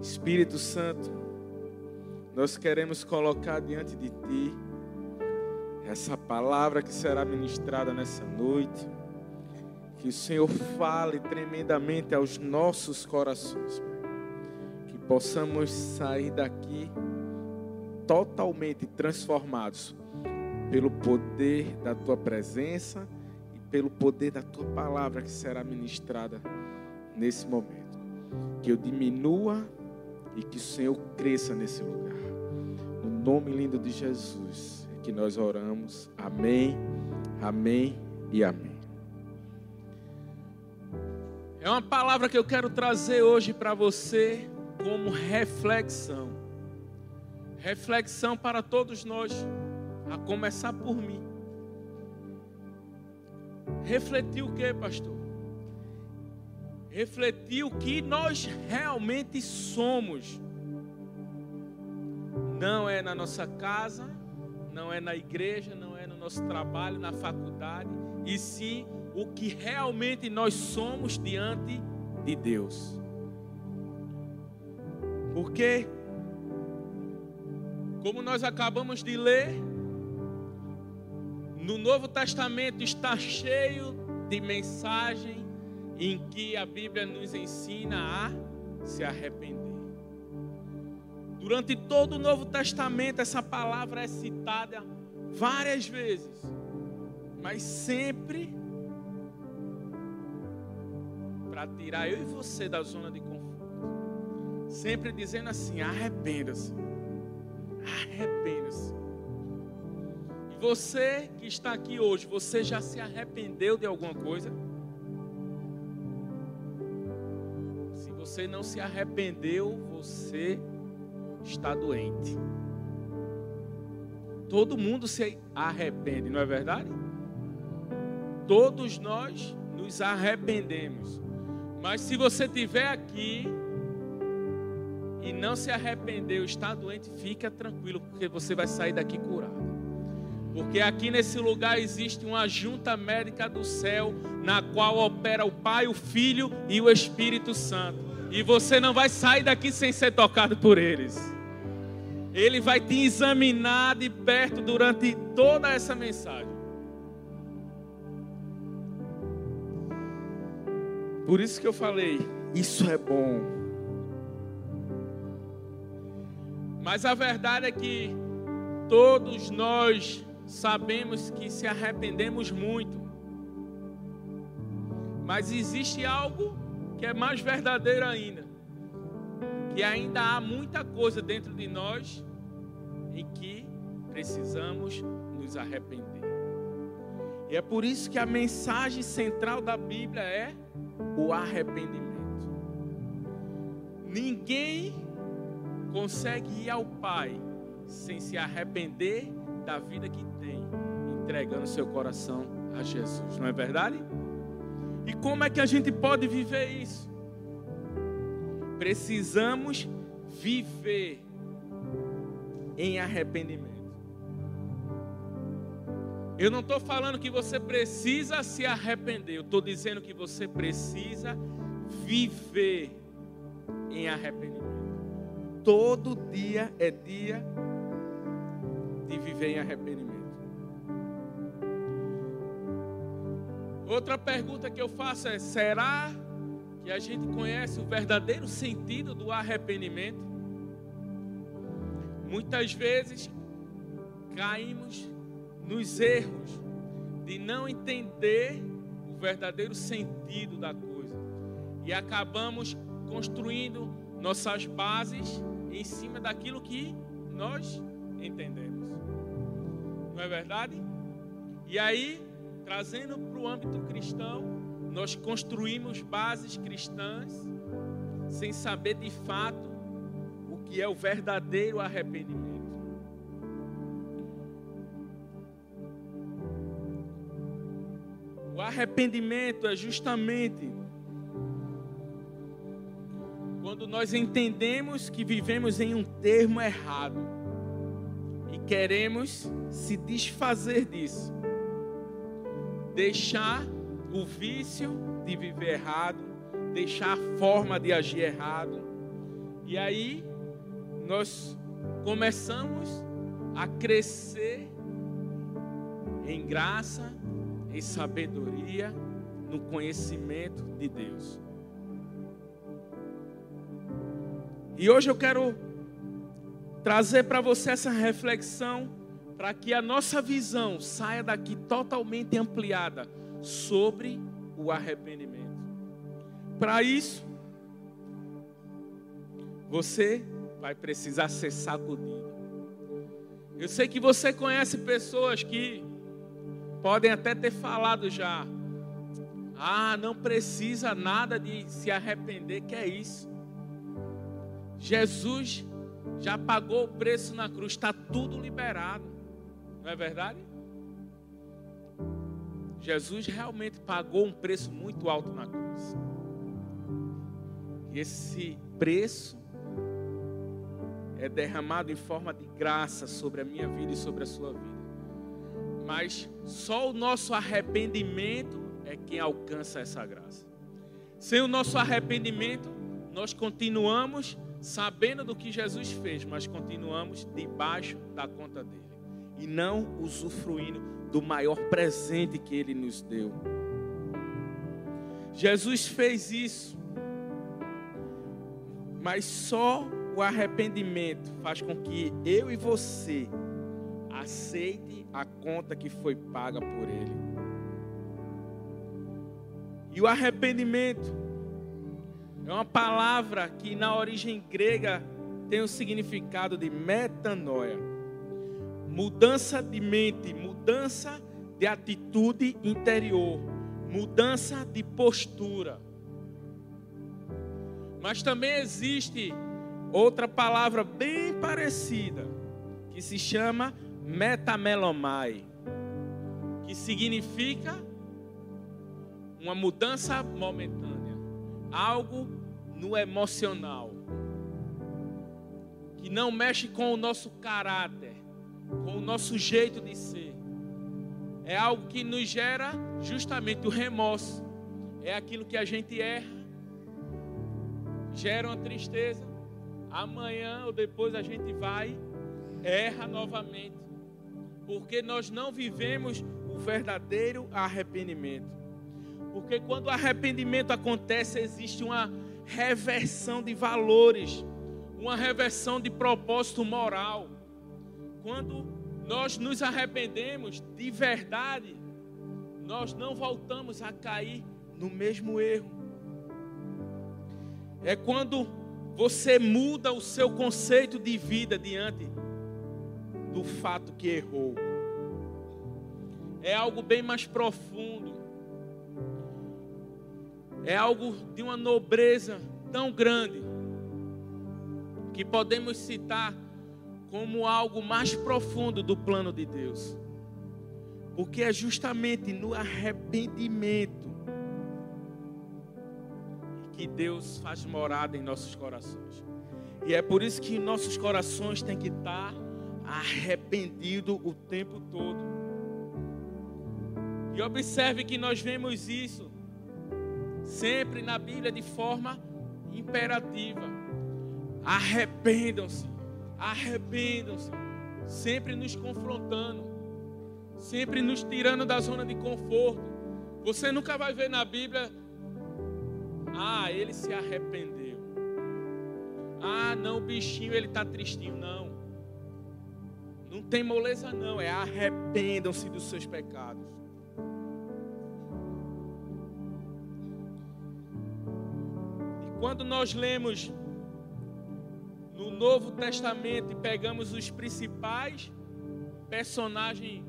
Espírito Santo, nós queremos colocar diante de Ti essa palavra que será ministrada nessa noite. Que o Senhor fale tremendamente aos nossos corações, Que possamos sair daqui totalmente transformados pelo poder da Tua presença e pelo poder da Tua palavra que será ministrada nesse momento. Que eu diminua e que o Senhor cresça nesse lugar. No nome lindo de Jesus é que nós oramos. Amém, amém e amém. É uma palavra que eu quero trazer hoje para você como reflexão. Reflexão para todos nós, a começar por mim. Refletir o que, pastor? Refletir o que nós realmente somos. Não é na nossa casa, não é na igreja, não é no nosso trabalho, na faculdade, e sim o que realmente nós somos diante de Deus. Porque, como nós acabamos de ler, no Novo Testamento está cheio de mensagem em que a Bíblia nos ensina a se arrepender. Durante todo o Novo Testamento, essa palavra é citada várias vezes, mas sempre para tirar eu e você da zona de conforto. Sempre dizendo assim: arrependa-se, arrependa-se. E você que está aqui hoje, você já se arrependeu de alguma coisa? Você não se arrependeu, você está doente. Todo mundo se arrepende, não é verdade? Todos nós nos arrependemos. Mas se você estiver aqui e não se arrependeu, está doente, fica tranquilo, porque você vai sair daqui curado. Porque aqui nesse lugar existe uma junta médica do céu, na qual opera o Pai, o Filho e o Espírito Santo. E você não vai sair daqui sem ser tocado por eles. Ele vai te examinar de perto durante toda essa mensagem. Por isso que eu falei, isso é bom. Mas a verdade é que todos nós sabemos que se arrependemos muito. Mas existe algo que é mais verdadeiro ainda, que ainda há muita coisa dentro de nós em que precisamos nos arrepender. E é por isso que a mensagem central da Bíblia é o arrependimento. Ninguém consegue ir ao Pai sem se arrepender da vida que tem, entregando seu coração a Jesus, não é verdade? E como é que a gente pode viver isso? Precisamos viver em arrependimento. Eu não estou falando que você precisa se arrepender, eu estou dizendo que você precisa viver em arrependimento. Todo dia é dia de viver em arrependimento. Outra pergunta que eu faço é: será que a gente conhece o verdadeiro sentido do arrependimento? Muitas vezes caímos nos erros de não entender o verdadeiro sentido da coisa e acabamos construindo nossas bases em cima daquilo que nós entendemos. Não é verdade? E aí trazendo para o âmbito cristão, nós construímos bases cristãs sem saber de fato o que é o verdadeiro arrependimento. O arrependimento é justamente quando nós entendemos que vivemos em um termo errado e queremos se desfazer disso deixar o vício de viver errado, deixar a forma de agir errado E aí nós começamos a crescer em graça, em sabedoria, no conhecimento de Deus. E hoje eu quero trazer para você essa reflexão para que a nossa visão saia daqui totalmente ampliada sobre o arrependimento. Para isso, você vai precisar ser sacudido. Eu sei que você conhece pessoas que podem até ter falado já. Ah, não precisa nada de se arrepender, que é isso. Jesus já pagou o preço na cruz, está tudo liberado. Não é verdade? Jesus realmente pagou um preço muito alto na cruz. E esse preço é derramado em forma de graça sobre a minha vida e sobre a sua vida. Mas só o nosso arrependimento é quem alcança essa graça. Sem o nosso arrependimento, nós continuamos sabendo do que Jesus fez, mas continuamos debaixo da conta dele e não usufruindo do maior presente que ele nos deu. Jesus fez isso, mas só o arrependimento faz com que eu e você aceite a conta que foi paga por ele. E o arrependimento é uma palavra que na origem grega tem o significado de metanoia. Mudança de mente, mudança de atitude interior, mudança de postura. Mas também existe outra palavra bem parecida, que se chama metamelomai, que significa uma mudança momentânea, algo no emocional, que não mexe com o nosso caráter, com o nosso jeito de ser. É algo que nos gera justamente o remorso. É aquilo que a gente erra, gera uma tristeza, amanhã ou depois a gente vai, erra novamente, porque nós não vivemos o verdadeiro arrependimento. Porque quando o arrependimento acontece, existe uma reversão de valores, uma reversão de propósito moral. Quando nós nos arrependemos de verdade, nós não voltamos a cair no mesmo erro. É quando você muda o seu conceito de vida diante do fato que errou. É algo bem mais profundo. É algo de uma nobreza tão grande que podemos citar como algo mais profundo do plano de Deus. Porque é justamente no arrependimento que Deus faz morada em nossos corações. E é por isso que nossos corações têm que estar arrependidos o tempo todo. E observe que nós vemos isso sempre na Bíblia de forma imperativa. Arrependam-se, arrependam-se, sempre nos confrontando, sempre nos tirando da zona de conforto. Você nunca vai ver na Bíblia ah, ele se arrependeu. Ah, não, o bichinho ele está tristinho. Não. Não tem moleza, não. É arrependam-se dos seus pecados. E quando nós lemos no Novo Testamento e pegamos os principais personagens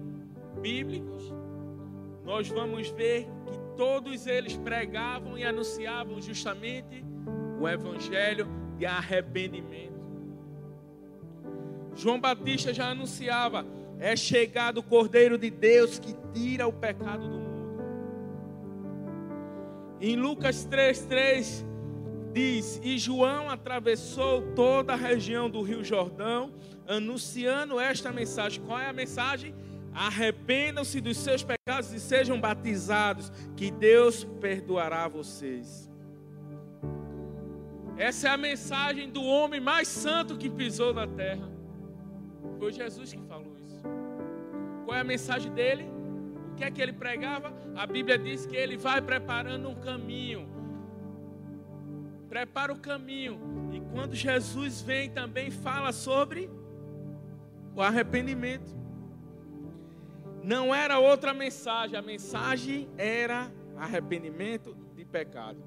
bíblicos, nós vamos ver que todos eles pregavam e anunciavam justamente o evangelho de arrependimento. João Batista já anunciava: é chegado o Cordeiro de Deus que tira o pecado do mundo. Em Lucas 3,3 diz: E João atravessou toda a região do Rio Jordão, anunciando esta mensagem. Qual é a mensagem? Arrependam-se dos seus pecados e sejam batizados, que Deus perdoará vocês. Essa é a mensagem do homem mais santo que pisou na terra. Foi Jesus que falou isso. Qual é a mensagem dele? O que é que ele pregava? A Bíblia diz que ele vai preparando um caminho. Prepara o caminho. E quando Jesus vem também fala sobre o arrependimento. Não era outra mensagem, a mensagem era arrependimento de pecado.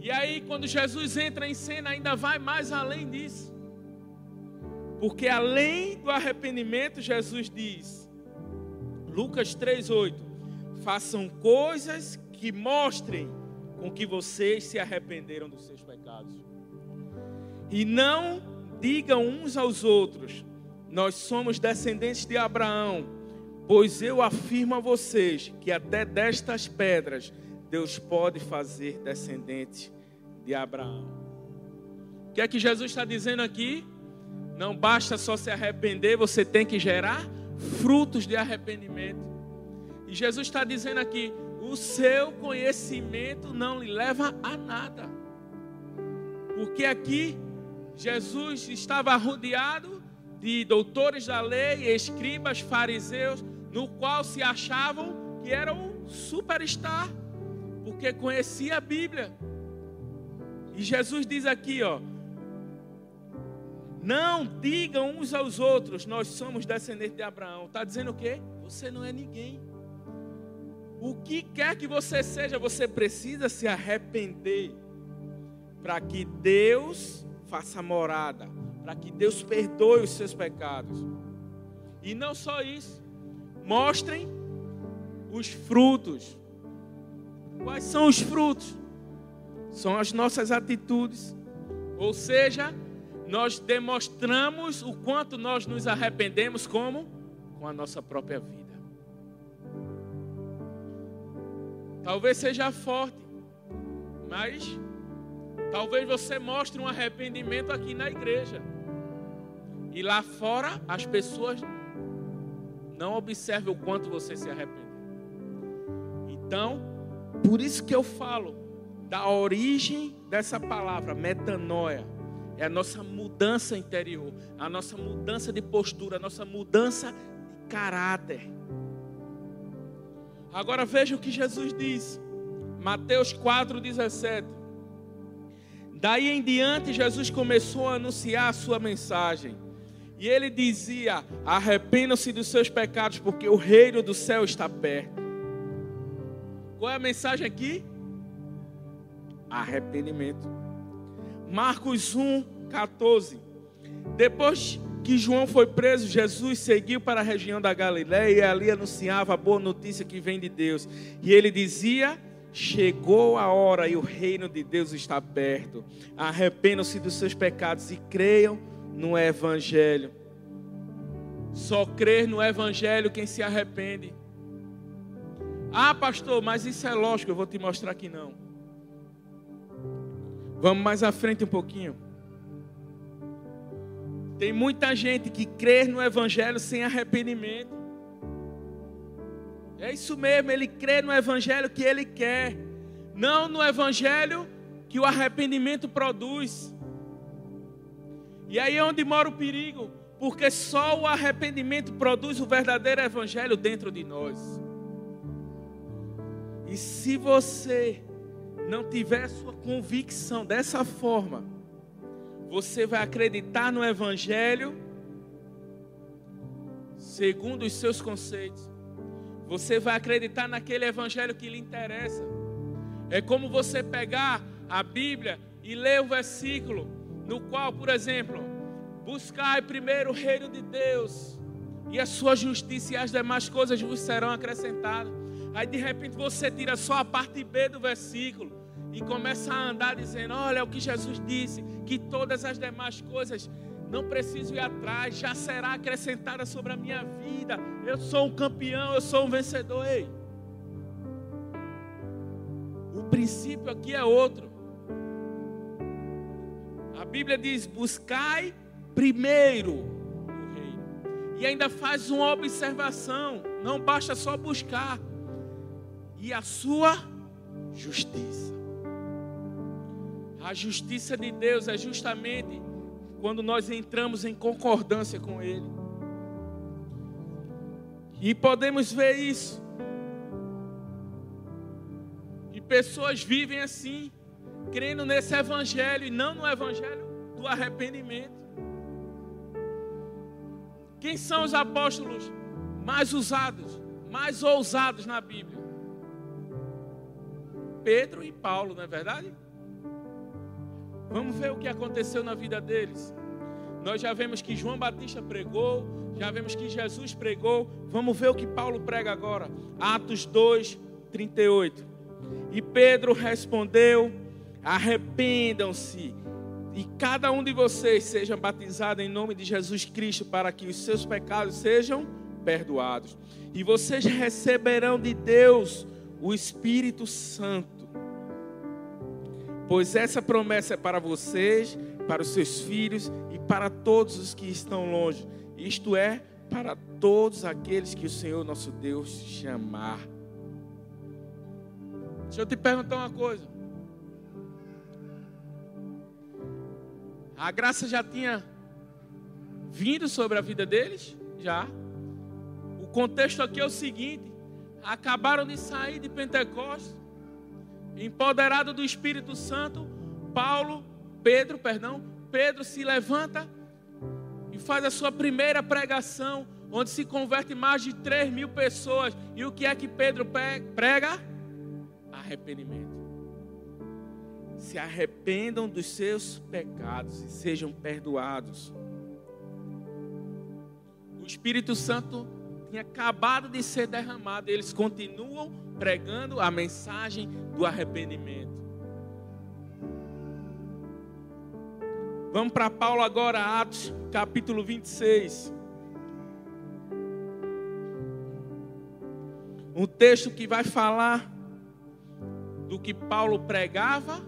E aí, quando Jesus entra em cena, ainda vai mais além disso. Porque além do arrependimento, Jesus diz, Lucas 3,8: façam coisas que mostrem com que vocês se arrependeram dos seus pecados. E não digam uns aos outros: Nós somos descendentes de Abraão, pois eu afirmo a vocês que até destas pedras Deus pode fazer descendente de Abraão. O que é que Jesus está dizendo aqui? Não basta só se arrepender, você tem que gerar frutos de arrependimento. E Jesus está dizendo aqui: o seu conhecimento não lhe leva a nada. Porque aqui Jesus estava rodeado de doutores da lei, escribas, fariseus, no qual se achavam que eram superstar, porque conhecia a Bíblia. E Jesus diz aqui, ó, não digam uns aos outros, nós somos descendentes de Abraão. Está dizendo o quê? Você não é ninguém. O que quer que você seja, você precisa se arrepender para que Deus faça morada, para que Deus perdoe os seus pecados. E não só isso, mostrem os frutos. Quais são os frutos? São as nossas atitudes. Ou seja, nós demonstramos o quanto nós nos arrependemos como com a nossa própria vida. Talvez seja forte, mas talvez você mostre um arrependimento aqui na igreja. E lá fora as pessoas não observem o quanto você se arrependeu. Então, por isso que eu falo da origem dessa palavra, metanoia é a nossa mudança interior, a nossa mudança de postura, a nossa mudança de caráter. Agora veja o que Jesus diz, Mateus 4,17. Daí em diante, Jesus começou a anunciar a sua mensagem. E ele dizia: Arrependam-se dos seus pecados, porque o reino do céu está perto. Qual é a mensagem aqui? Arrependimento. Marcos 1, 14. Depois que João foi preso, Jesus seguiu para a região da Galiléia e ali anunciava a boa notícia que vem de Deus. E ele dizia: Chegou a hora e o reino de Deus está perto. Arrependam-se dos seus pecados e creiam no Evangelho. Só crer no Evangelho quem se arrepende. Ah, pastor, mas isso é lógico, eu vou te mostrar que não. Vamos mais à frente um pouquinho. Tem muita gente que crê no Evangelho sem arrependimento. É isso mesmo, ele crê no Evangelho que ele quer, não no Evangelho que o arrependimento produz. E aí é onde mora o perigo, porque só o arrependimento produz o verdadeiro Evangelho dentro de nós. E se você não tiver sua convicção dessa forma, você vai acreditar no Evangelho segundo os seus conceitos. Você vai acreditar naquele Evangelho que lhe interessa. É como você pegar a Bíblia e ler o versículo no qual, por exemplo, buscai primeiro o reino de Deus e a sua justiça e as demais coisas vos serão acrescentadas. Aí de repente você tira só a parte B do versículo e começa a andar dizendo: Olha o que Jesus disse, que todas as demais coisas não preciso ir atrás, já será acrescentada sobre a minha vida. Eu sou um campeão, eu sou um vencedor. Ei, o princípio aqui é outro. A Bíblia diz: buscai primeiro o reino. E ainda faz uma observação: não basta só buscar, e a sua justiça. A justiça de Deus é justamente quando nós entramos em concordância com Ele. E podemos ver isso. E pessoas vivem assim, crendo nesse evangelho e não no evangelho do arrependimento. Quem são os apóstolos mais usados, mais ousados na Bíblia? Pedro e Paulo, não é verdade? Vamos ver o que aconteceu na vida deles. Nós já vemos que João Batista pregou, já vemos que Jesus pregou. Vamos ver o que Paulo prega agora. Atos 2, 38. E Pedro respondeu: Arrependam-se e cada um de vocês seja batizado em nome de Jesus Cristo para que os seus pecados sejam perdoados. E vocês receberão de Deus o Espírito Santo pois essa promessa é para vocês, para os seus filhos e para todos os que estão longe, isto é, para todos aqueles que o Senhor nosso Deus chamar. Deixa eu te perguntar uma coisa. A graça já tinha vindo sobre a vida deles? Já. O contexto aqui é o seguinte: acabaram de sair de Pentecostes empoderado do Espírito Santo, Paulo, Pedro, perdão, Pedro se levanta e faz a sua primeira pregação, onde se converte mais de 3 mil pessoas. E o que é que Pedro prega? Arrependimento. Se arrependam dos seus pecados e sejam perdoados. O Espírito Santo tinha acabado de ser derramado. Eles continuam pregando a mensagem do arrependimento. Vamos para Paulo agora, Atos capítulo 26. Um texto que vai falar do que Paulo pregava,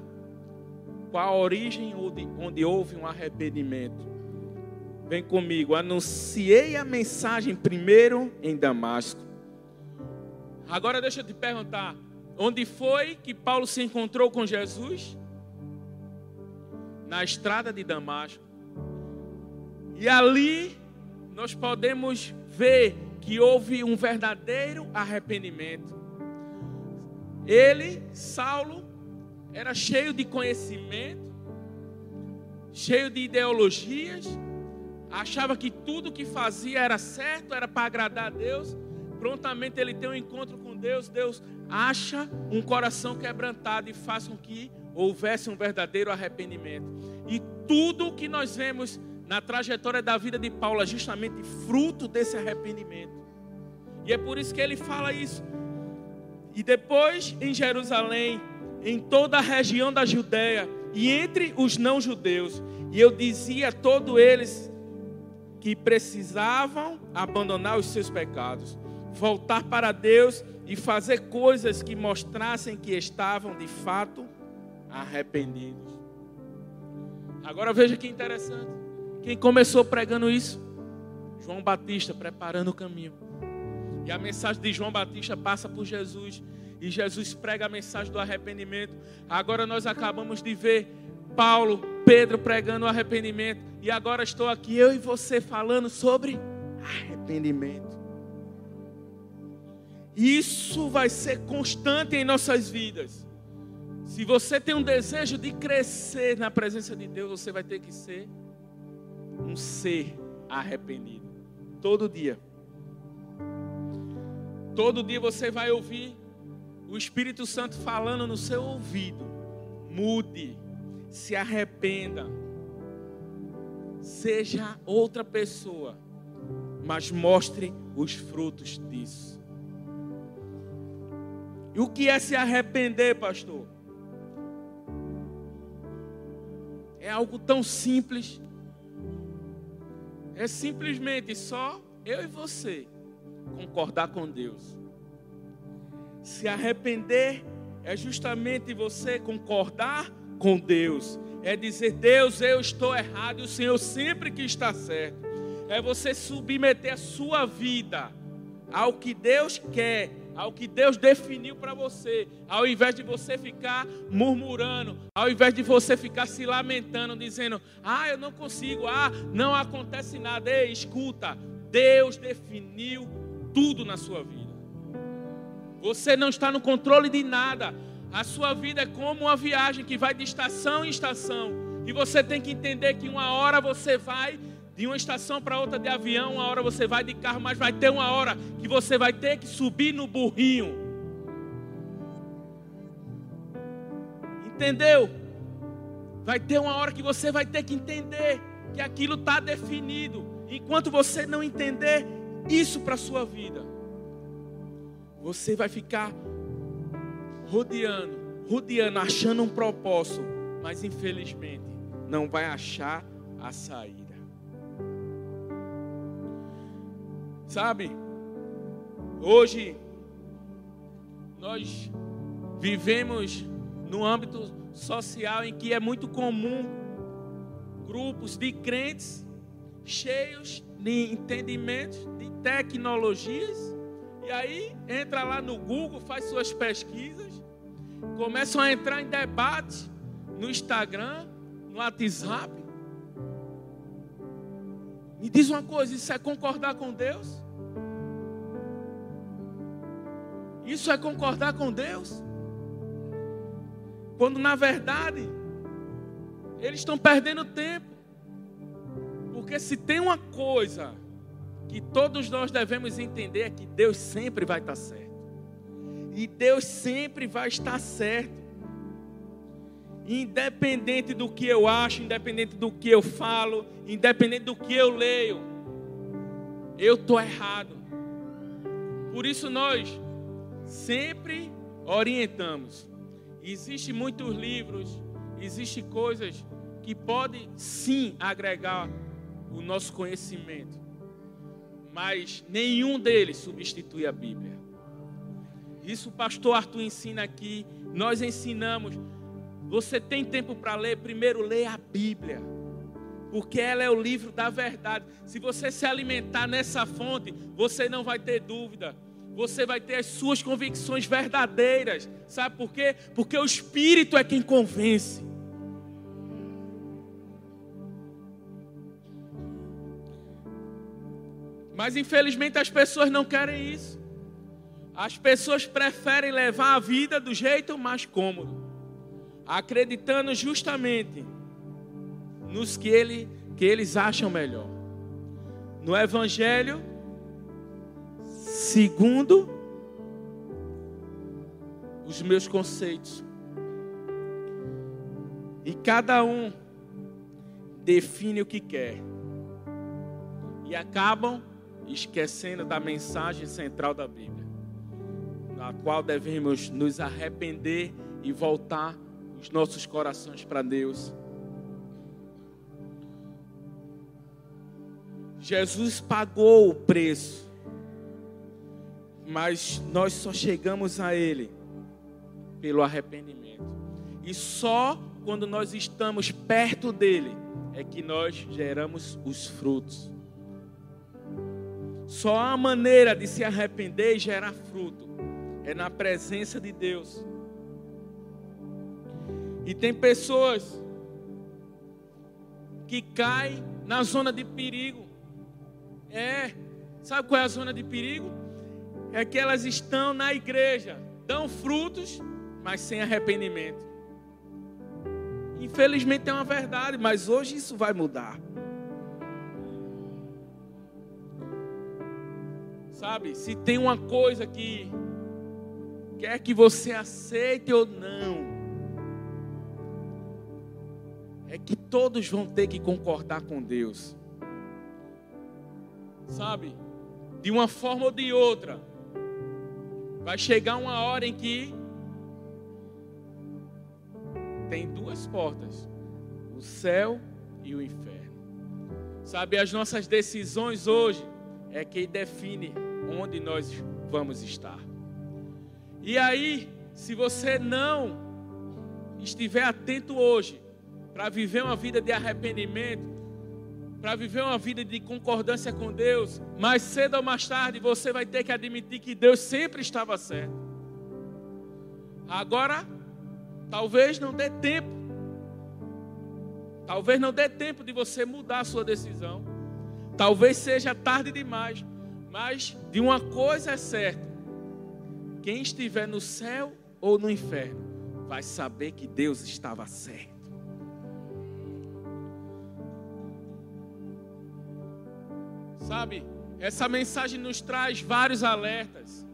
qual a origem onde houve um arrependimento. Vem comigo. Anunciei a mensagem primeiro em Damasco. Agora deixa eu te perguntar: onde foi que Paulo se encontrou com Jesus? Na estrada de Damasco. E ali nós podemos ver que houve um verdadeiro arrependimento. Ele, Saulo, era cheio de conhecimento, cheio de ideologias, achava que tudo que fazia era certo, era para agradar a Deus. Prontamente ele tem um encontro com Deus, Deus acha um coração quebrantado e faz com que houvesse um verdadeiro arrependimento. E tudo o que nós vemos na trajetória da vida de Paulo é justamente fruto desse arrependimento. E é por isso que ele fala isso. E depois em Jerusalém, em toda a região da Judéia e entre os não-judeus, e eu dizia a todos eles que precisavam abandonar os seus pecados, voltar para Deus e fazer coisas que mostrassem que estavam de fato arrependidos. Agora veja que interessante. Quem começou pregando isso? João Batista, preparando o caminho. E a mensagem de João Batista passa por Jesus. E Jesus prega a mensagem do arrependimento. Agora nós acabamos de ver Paulo, Pedro pregando o arrependimento. E agora estou aqui, eu e você, falando sobre arrependimento. Isso vai ser constante em nossas vidas. Se você tem um desejo de crescer na presença de Deus, você vai ter que ser um ser arrependido. Todo dia. Todo dia você vai ouvir o Espírito Santo falando no seu ouvido. Mude se arrependa, seja outra pessoa, mas mostre os frutos disso. E o que é se arrepender, pastor? É algo tão simples. É simplesmente só eu e você concordar com Deus. Se arrepender é justamente você concordar com Deus. É dizer, Deus, eu estou errado e o Senhor sempre que está certo. É você submeter a sua vida ao que Deus quer, ao que Deus definiu para você, ao invés de você ficar murmurando, ao invés de você ficar se lamentando, dizendo: "Ah, eu não consigo, ah, não acontece nada". Ei, escuta, Deus definiu tudo na sua vida. Você não está no controle de nada. A sua vida é como uma viagem que vai de estação em estação. E você tem que entender que uma hora você vai de uma estação para outra de avião, uma hora você vai de carro, mas vai ter uma hora que você vai ter que subir no burrinho. Entendeu? Vai ter uma hora que você vai ter que entender que aquilo está definido. Enquanto você não entender isso para a sua vida, você vai ficar rodeando, rodeando, achando um propósito, mas infelizmente não vai achar a saída. Sabe? Hoje nós vivemos no âmbito social em que é muito comum grupos de crentes cheios de entendimentos, de tecnologias, e aí entra lá no Google, faz suas pesquisas, começam a entrar em debate no Instagram, no WhatsApp, me diz uma coisa: isso é concordar com Deus? Isso é concordar com Deus? Quando na verdade eles estão perdendo tempo. Porque se tem uma coisa que todos nós devemos entender é que Deus sempre vai estar certo. E Deus sempre vai estar certo. Independente do que eu acho, independente do que eu falo, independente do que eu leio, eu estou errado. Por isso nós sempre orientamos. Existem muitos livros, existem coisas que podem sim agregar o nosso conhecimento, mas nenhum deles substitui a Bíblia. Isso o pastor Arthur ensina aqui, nós ensinamos você tem tempo para ler? Primeiro, lê a Bíblia. Porque ela é o livro da verdade. Se você se alimentar nessa fonte, você não vai ter dúvida. Você vai ter as suas convicções verdadeiras. Sabe por quê? Porque o Espírito é quem convence. Mas infelizmente as pessoas não querem isso. As pessoas preferem levar a vida do jeito mais cômodo acreditando justamente nos que, ele, que eles acham melhor. No Evangelho, segundo os meus conceitos. E cada um define o que quer. E acabam esquecendo da mensagem central da Bíblia, qual devemos nos arrepender e voltar os nossos corações para Deus. Jesus pagou o preço, mas nós só chegamos a Ele pelo arrependimento. E só quando nós estamos perto dele é que nós geramos os frutos. Só a maneira de se arrepender e gerar fruto é na presença de Deus. E tem pessoas que caem na zona de perigo. É, sabe qual é a zona de perigo? É que elas estão na igreja, dão frutos, mas sem arrependimento. Infelizmente é uma verdade, mas hoje isso vai mudar. Sabe, se tem uma coisa que quer que você aceite ou não, é que todos vão ter que concordar com Deus. Sabe? De uma forma ou de outra, vai chegar uma hora em que tem duas portas: o céu e o inferno. Sabe, as nossas decisões hoje é quem define onde nós vamos estar. E aí, se você não estiver atento hoje, para viver uma vida de arrependimento, para viver uma vida de concordância com Deus, mais cedo ou mais tarde você vai ter que admitir que Deus sempre estava certo. Agora, talvez não dê tempo. Talvez não dê tempo de você mudar a sua decisão. Talvez seja tarde demais. Mas de uma coisa é certa: quem estiver no céu ou no inferno vai saber que Deus estava certo. Sabe, essa mensagem nos traz vários alertas.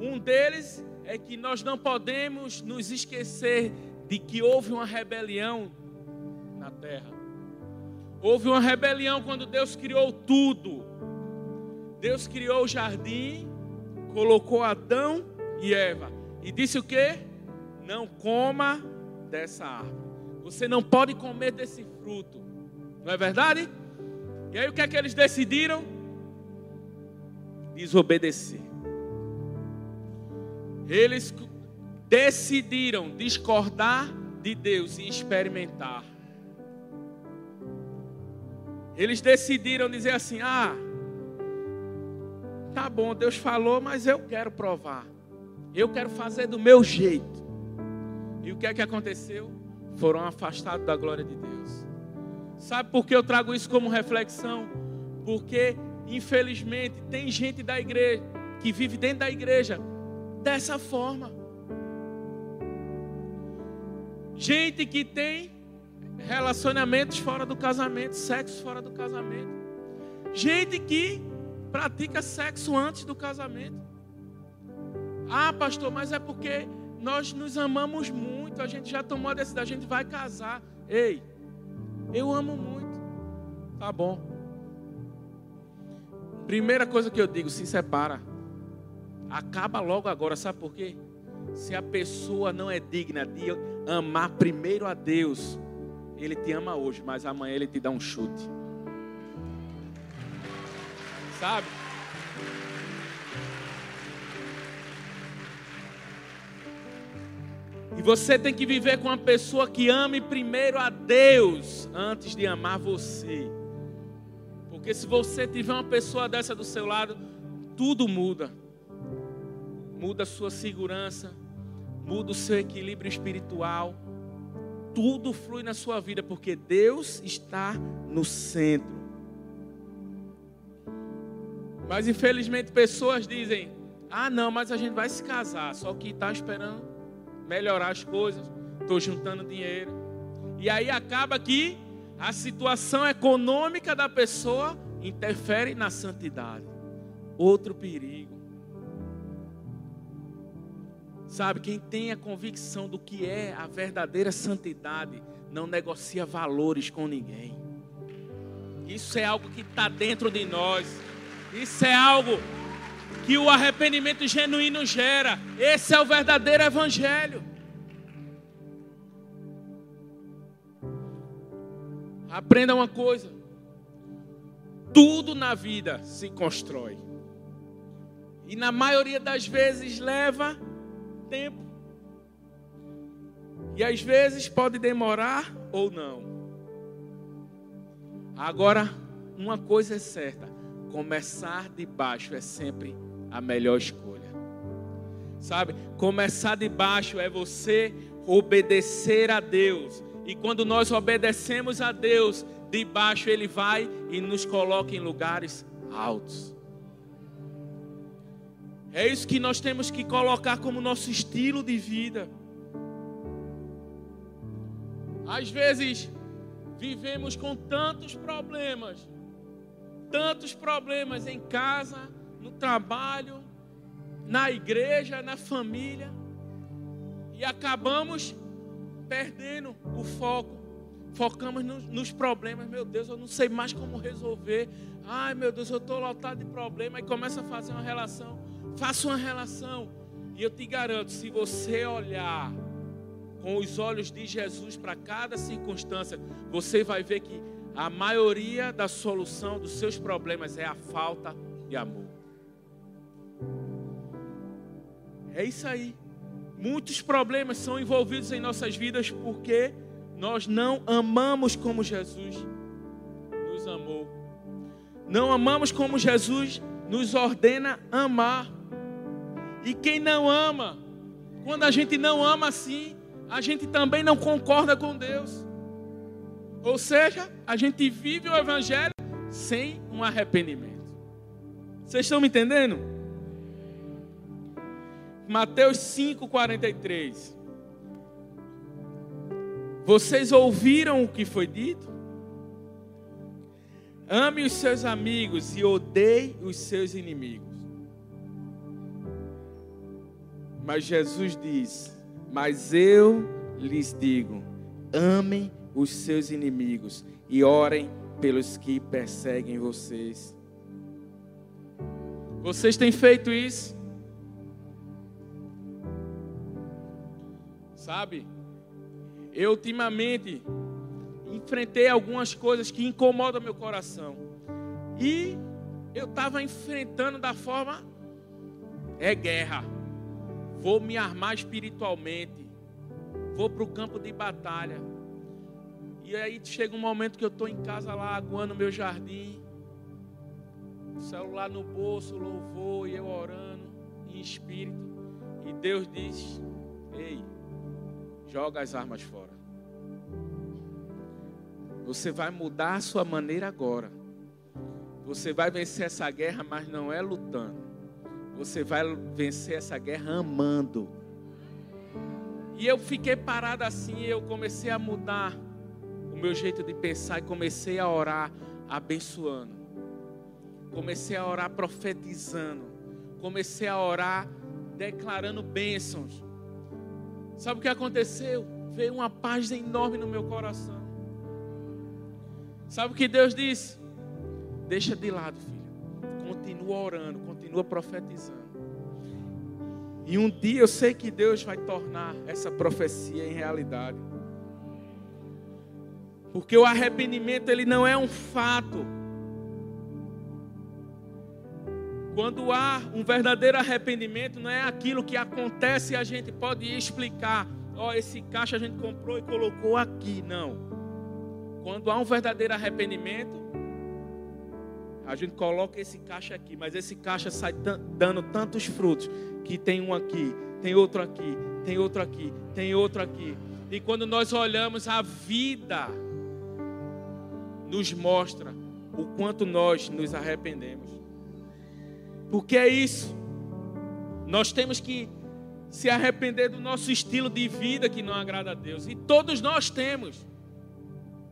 Um deles é que nós não podemos nos esquecer de que houve uma rebelião na terra. Houve uma rebelião quando Deus criou tudo. Deus criou o jardim, colocou Adão e Eva e disse o que? Não coma dessa árvore. Você não pode comer desse fruto. Não é verdade? E aí o que é que eles decidiram? Desobedecer. Eles decidiram discordar de Deus e experimentar. Eles decidiram dizer assim: ah, tá bom, Deus falou, mas eu quero provar. Eu quero fazer do meu jeito. E o que é que aconteceu? Foram afastados da glória de Deus. Sabe por que eu trago isso como reflexão? Porque, infelizmente, tem gente da igreja que vive dentro da igreja dessa forma. Gente que tem relacionamentos fora do casamento, sexo fora do casamento. Gente que pratica sexo antes do casamento. Ah, pastor, mas é porque nós nos amamos muito, a gente já tomou a decisão, a gente vai casar. Ei, eu amo muito. Tá bom. Primeira coisa que eu digo, se separa. Acaba logo agora, sabe por quê? Se a pessoa não é digna de amar primeiro a Deus, ele te ama hoje, mas amanhã ele te dá um chute. Sabe? E você tem que viver com uma pessoa que ame primeiro a Deus antes de amar você. Porque se você tiver uma pessoa dessa do seu lado, tudo muda. Muda a sua segurança, muda o seu equilíbrio espiritual. Tudo flui na sua vida porque Deus está no centro. Mas infelizmente pessoas dizem: "Ah, não, mas a gente vai se casar, só que está esperando melhorar as coisas, estou juntando dinheiro. E aí acaba que a situação econômica da pessoa interfere na santidade. Outro perigo. Sabe, quem tem a convicção do que é a verdadeira santidade, não negocia valores com ninguém. Isso é algo que está dentro de nós. Isso é algo que o arrependimento genuíno gera. Esse é o verdadeiro evangelho. Aprenda uma coisa: tudo na vida se constrói, e na maioria das vezes leva tempo, e às vezes pode demorar ou não. Agora, uma coisa é certa: começar de baixo é sempre a melhor escolha. Sabe? Começar de baixo é você obedecer a Deus. E quando nós obedecemos a Deus, de baixo Ele vai e nos coloca em lugares altos. É isso que nós temos que colocar como nosso estilo de vida. Às vezes, vivemos com tantos problemas, tantos problemas em casa, no trabalho, na igreja, na família, e acabamos perdendo o foco. Focamos nos, nos problemas, meu Deus, eu não sei mais como resolver. Ai, meu Deus, eu estou lotado de problema. E começa a fazer uma relação. Faça uma relação. E eu te garanto, se você olhar com os olhos de Jesus para cada circunstância, você vai ver que a maioria da solução dos seus problemas é a falta de amor. É isso aí. Muitos problemas são envolvidos em nossas vidas porque nós não amamos como Jesus. nos amou. Não amamos como Jesus nos ordena amar. E quem não ama, quando a gente não ama assim, a gente também não concorda com Deus. Ou seja, a gente vive o Evangelho sem um arrependimento. Vocês estão me entendendo? Mateus 5,43. Vocês ouviram o que foi dito? Ame os seus amigos e odeie os seus inimigos. Mas Jesus diz: Mas eu lhes digo: amem os seus inimigos e orem pelos que perseguem vocês. Vocês têm feito isso? Sabe? Eu ultimamente enfrentei algumas coisas que incomodam meu coração. E eu estava enfrentando da forma é guerra. Vou me armar espiritualmente. Vou para o campo de batalha. E aí chega um momento que eu estou em casa lá, aguando meu jardim. Celular no bolso, louvor, e eu orando em espírito. E Deus diz: Ei, joga as armas fora. Você vai mudar a sua maneira agora. Você vai vencer essa guerra, mas não é lutando. Você vai vencer essa guerra amando. E eu fiquei parado assim, eu comecei a mudar meu jeito de pensar e comecei a orar abençoando. Comecei a orar profetizando. Comecei a orar declarando bênçãos. Sabe o que aconteceu? Veio uma paz enorme no meu coração. Sabe o que Deus disse? Deixa de lado, filho. Continua orando, continua profetizando. E um dia eu sei que Deus vai tornar essa profecia em realidade. Porque o arrependimento ele não é um fato. Quando há um verdadeiro arrependimento, não é aquilo que acontece e a gente pode explicar. Ó, oh, esse caixa a gente comprou e colocou aqui. Não. Quando há um verdadeiro arrependimento, a gente coloca esse caixa aqui, mas esse caixa sai dando tantos frutos que tem um aqui, tem outro aqui, tem outro aqui, tem outro aqui. E quando nós olhamos a vida nos mostra o quanto nós nos arrependemos. Porque é isso. Nós temos que se arrepender do nosso estilo de vida que não agrada a Deus. E todos nós temos.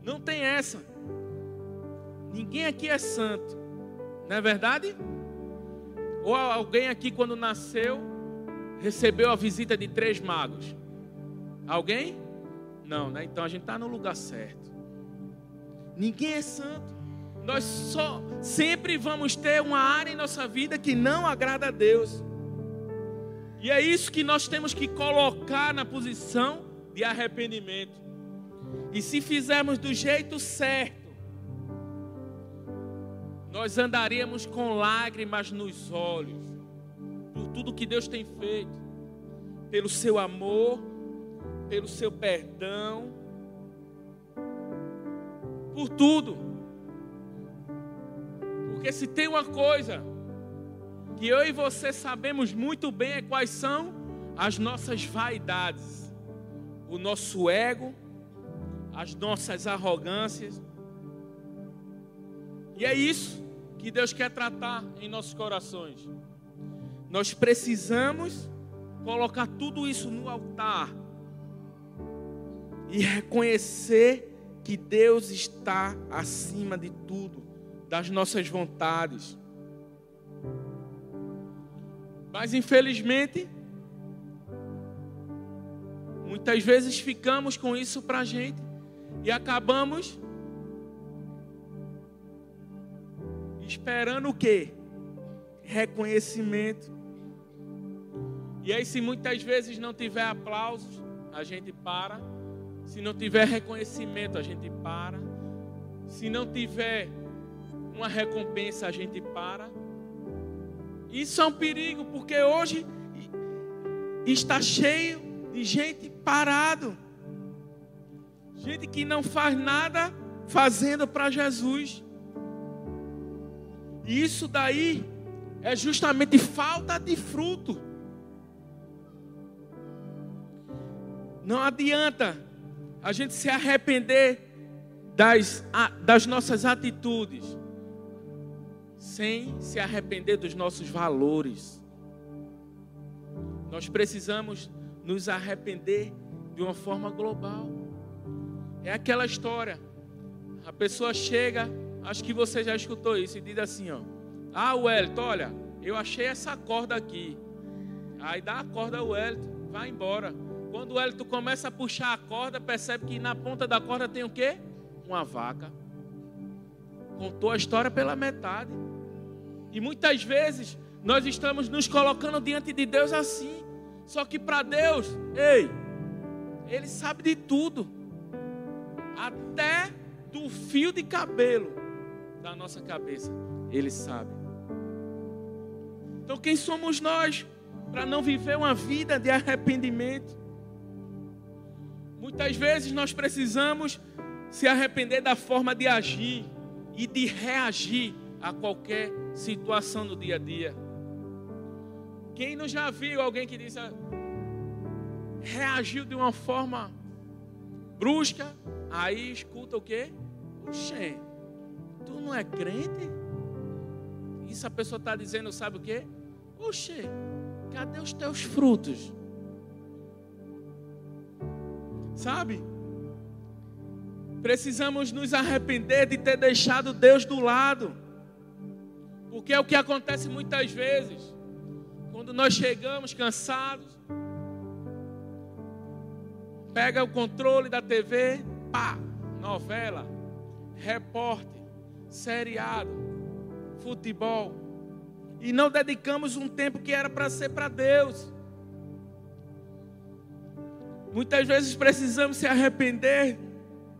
Não tem essa. Ninguém aqui é santo. Não é verdade? Ou alguém aqui, quando nasceu, recebeu a visita de três magos? Alguém? Não, né? Então a gente está no lugar certo. Ninguém é santo. Nós só sempre vamos ter uma área em nossa vida que não agrada a Deus. E é isso que nós temos que colocar na posição de arrependimento. E se fizermos do jeito certo, nós andaríamos com lágrimas nos olhos, por tudo que Deus tem feito, pelo seu amor, pelo seu perdão, por tudo. Porque se tem uma coisa que eu e você sabemos muito bem é quais são as nossas vaidades, o nosso ego, as nossas arrogâncias, e é isso que Deus quer tratar em nossos corações. Nós precisamos colocar tudo isso no altar e reconhecer que Deus está acima de tudo, das nossas vontades. Mas infelizmente, muitas vezes ficamos com isso para a gente e acabamos Esperando o quê? Reconhecimento. E aí, se muitas vezes não tiver aplausos, a gente para. Se não tiver reconhecimento, a gente para. Se não tiver uma recompensa, a gente para. Isso é um perigo, porque hoje está cheio de gente parado. Gente que não faz nada fazendo para Jesus. E isso daí é justamente falta de fruto. Não adianta a gente se arrepender das, das nossas atitudes sem se arrepender dos nossos valores. Nós precisamos nos arrepender de uma forma global. É aquela história. A pessoa chega, acho que você já escutou isso, e diz assim: ó, Ah, Wellington, olha, eu achei essa corda aqui. Aí dá a corda ao Wellington, vai embora. Quando o Wellington começa a puxar a corda, percebe que na ponta da corda tem o quê? Uma vaca. Contou a história pela metade. E muitas vezes nós estamos nos colocando diante de Deus assim. Só que para Deus, ei, Ele sabe de tudo. Até do fio de cabelo da nossa cabeça, Ele sabe. Então quem somos nós para não viver uma vida de arrependimento? Muitas vezes nós precisamos se arrepender da forma de agir e de reagir a qualquer situação no dia a dia. Quem não já viu alguém que disse, reagiu de uma forma brusca, aí escuta o quê? Oxê, tu não é crente? Isso a pessoa está dizendo, sabe o quê? Oxê, cadê os teus frutos? Sabe? Precisamos nos arrepender de ter deixado Deus do lado. Porque é o que acontece muitas vezes. Quando nós chegamos cansados, pega o controle da TV, pá, novela, repórter, seriado, futebol. E não dedicamos um tempo que era para ser para Deus. Muitas vezes precisamos se arrepender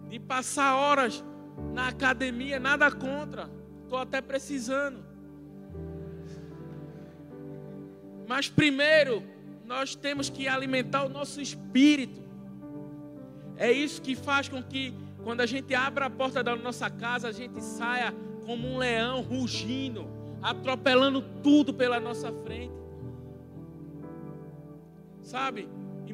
de passar horas na academia, nada contra. Estou até precisando. Mas primeiro, nós temos que alimentar o nosso espírito. É isso que faz com que, quando a gente abre a porta da nossa casa, a gente saia como um leão rugindo, atropelando tudo pela nossa frente. Sabe?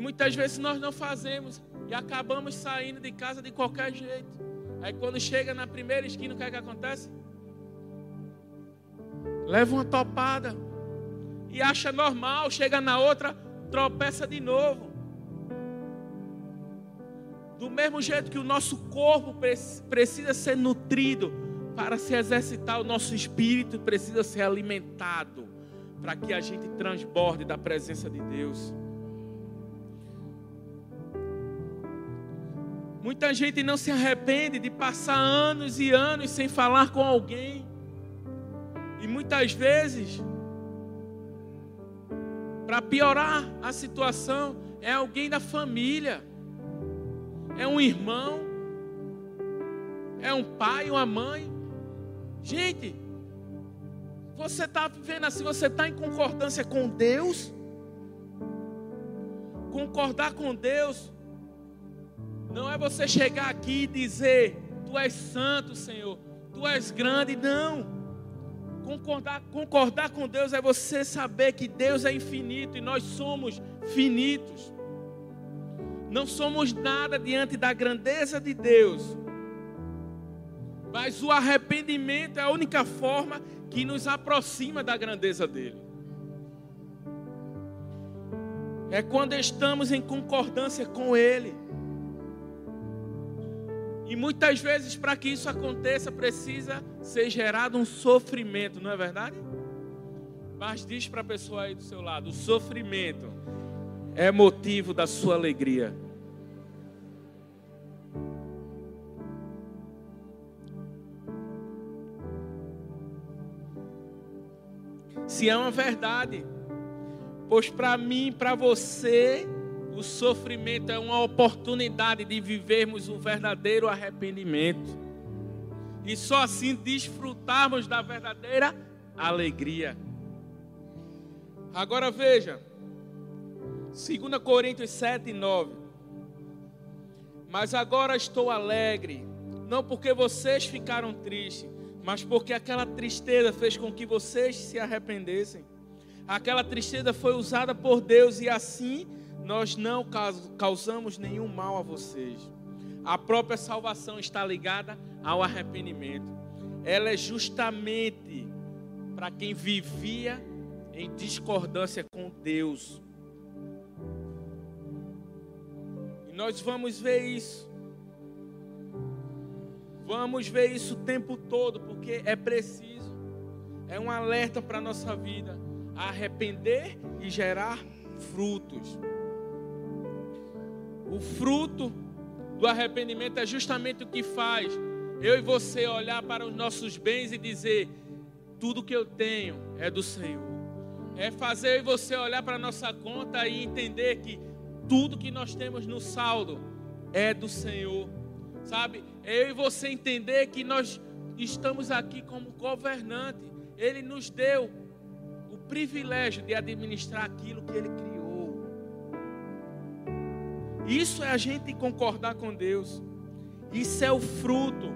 Muitas vezes nós não fazemos e acabamos saindo de casa de qualquer jeito. Aí quando chega na primeira esquina, o que é que acontece? Leva uma topada e acha normal, chega na outra, tropeça de novo. Do mesmo jeito que o nosso corpo precisa ser nutrido para se exercitar, o nosso espírito precisa ser alimentado para que a gente transborde da presença de Deus. Muita gente não se arrepende de passar anos e anos sem falar com alguém. E muitas vezes, para piorar a situação, é alguém da família, é um irmão, é um pai, uma mãe. Gente, você está vivendo assim, você está em concordância com Deus? Concordar com Deus não é você chegar aqui e dizer, Tu és santo, Senhor, Tu és grande. Não. Concordar, concordar com Deus é você saber que Deus é infinito e nós somos finitos. Não somos nada diante da grandeza de Deus. Mas o arrependimento é a única forma que nos aproxima da grandeza dele. É quando estamos em concordância com Ele. E muitas vezes, para que isso aconteça, precisa ser gerado um sofrimento, não é verdade? Mas diz para a pessoa aí do seu lado: o sofrimento é motivo da sua alegria. Se é uma verdade, pois para mim, para você, o sofrimento é uma oportunidade de vivermos o verdadeiro arrependimento. E só assim desfrutarmos da verdadeira alegria. Agora veja, 2 Coríntios 7, 9. Mas agora estou alegre, não porque vocês ficaram tristes, mas porque aquela tristeza fez com que vocês se arrependessem. Aquela tristeza foi usada por Deus e assim nós não causamos nenhum mal a vocês. A própria salvação está ligada ao arrependimento. Ela é justamente para quem vivia em discordância com Deus. E nós vamos ver isso. Vamos ver isso o tempo todo, porque é preciso. É um alerta para a nossa vida. Arrepender e gerar frutos. O fruto do arrependimento é justamente o que faz eu e você olhar para os nossos bens e dizer: tudo que eu tenho é do Senhor. É fazer eu e você olhar para a nossa conta e entender que tudo que nós temos no saldo é do Senhor. Sabe? É eu e você entender que nós estamos aqui como governante. Ele nos deu o privilégio de administrar aquilo que ele criou. Isso é a gente concordar com Deus. Isso é o fruto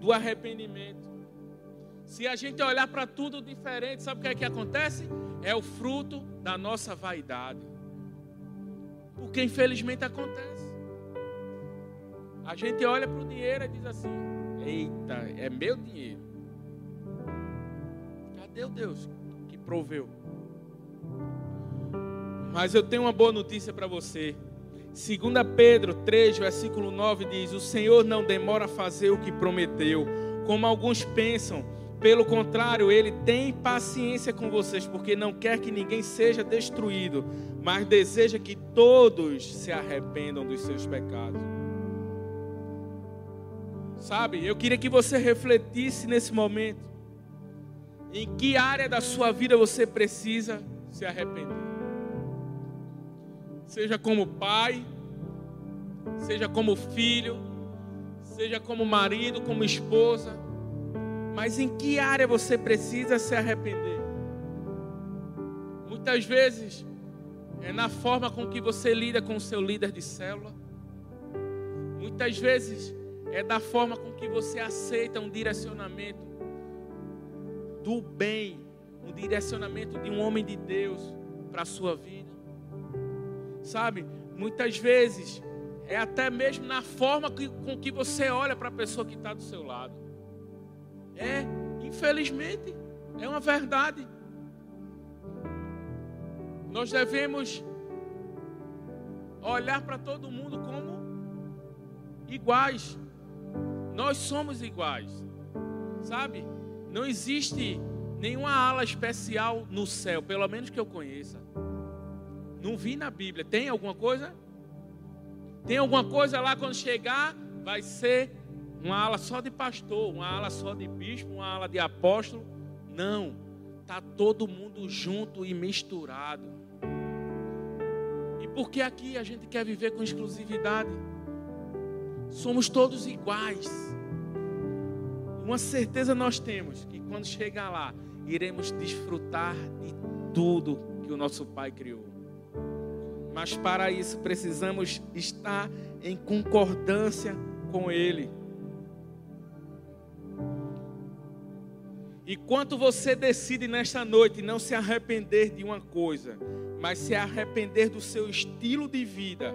do arrependimento. Se a gente olhar para tudo diferente, sabe o que é que acontece? É o fruto da nossa vaidade. Porque infelizmente acontece. A gente olha para o dinheiro e diz assim: Eita, é meu dinheiro. Cadê o Deus que proveu? Mas eu tenho uma boa notícia para você. 2 Pedro 3, versículo 9 diz: O Senhor não demora a fazer o que prometeu, como alguns pensam. Pelo contrário, ele tem paciência com vocês, porque não quer que ninguém seja destruído, mas deseja que todos se arrependam dos seus pecados. Sabe, eu queria que você refletisse nesse momento. Em que área da sua vida você precisa se arrepender? Seja como pai, seja como filho, seja como marido, como esposa. Mas em que área você precisa se arrepender? Muitas vezes é na forma com que você lida com o seu líder de célula. Muitas vezes é da forma com que você aceita um direcionamento do bem, um direcionamento de um homem de Deus para a sua vida. Sabe, muitas vezes é até mesmo na forma que, com que você olha para a pessoa que está do seu lado. É, infelizmente, é uma verdade. Nós devemos olhar para todo mundo como iguais. Nós somos iguais, sabe? Não existe nenhuma ala especial no céu, pelo menos que eu conheça. Não vi na Bíblia. Tem alguma coisa? Tem alguma coisa lá quando chegar? Vai ser uma ala só de pastor, uma ala só de bispo, uma ala de apóstolo? Não. Tá todo mundo junto e misturado. E por que aqui a gente quer viver com exclusividade? Somos todos iguais. Uma certeza nós temos que quando chegar lá, iremos desfrutar de tudo que o nosso Pai criou. Mas para isso precisamos estar em concordância com Ele. E quanto você decide nesta noite não se arrepender de uma coisa, mas se arrepender do seu estilo de vida,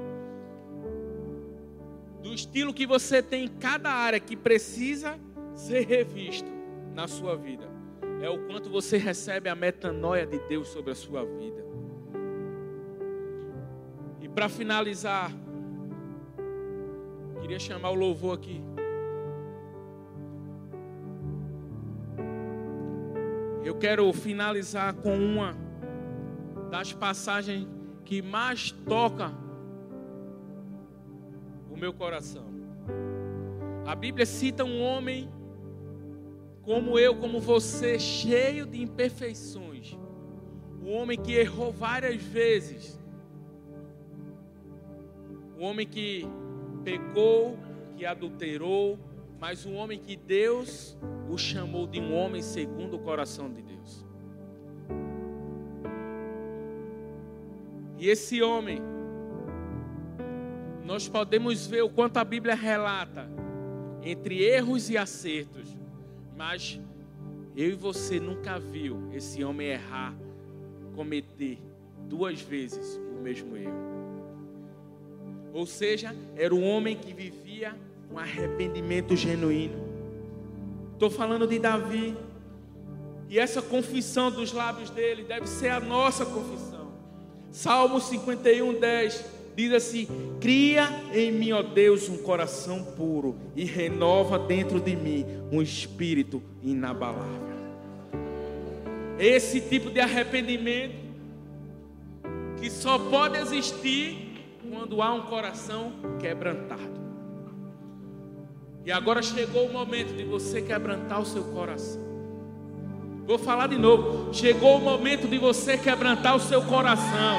do estilo que você tem em cada área que precisa ser revisto na sua vida. É o quanto você recebe a metanoia de Deus sobre a sua vida. Para finalizar, queria chamar o louvor aqui. Eu quero finalizar com uma das passagens que mais toca meu coração. A Bíblia cita um homem como eu, como você, cheio de imperfeições. Um homem que errou várias vezes. Um homem que pecou, que adulterou, mas um homem que Deus o chamou de um homem segundo o coração de Deus. E esse homem nós podemos ver o quanto a Bíblia relata entre erros e acertos, Mas eu e você nunca viu esse homem errar, cometer duas vezes o mesmo erro. Ou seja, era um homem que vivia um arrependimento genuíno. Estou falando de Davi. E essa confissão dos lábios dele deve ser a nossa confissão. Salmo 51, 10 diz assim: Cria em mim, ó Deus, um coração puro e renova dentro de mim um espírito inabalável. Esse tipo de arrependimento que só pode existir quando há um coração quebrantado. E agora chegou o momento de você quebrantar o seu coração. Vou falar de novo. Chegou o momento de você quebrantar o seu coração.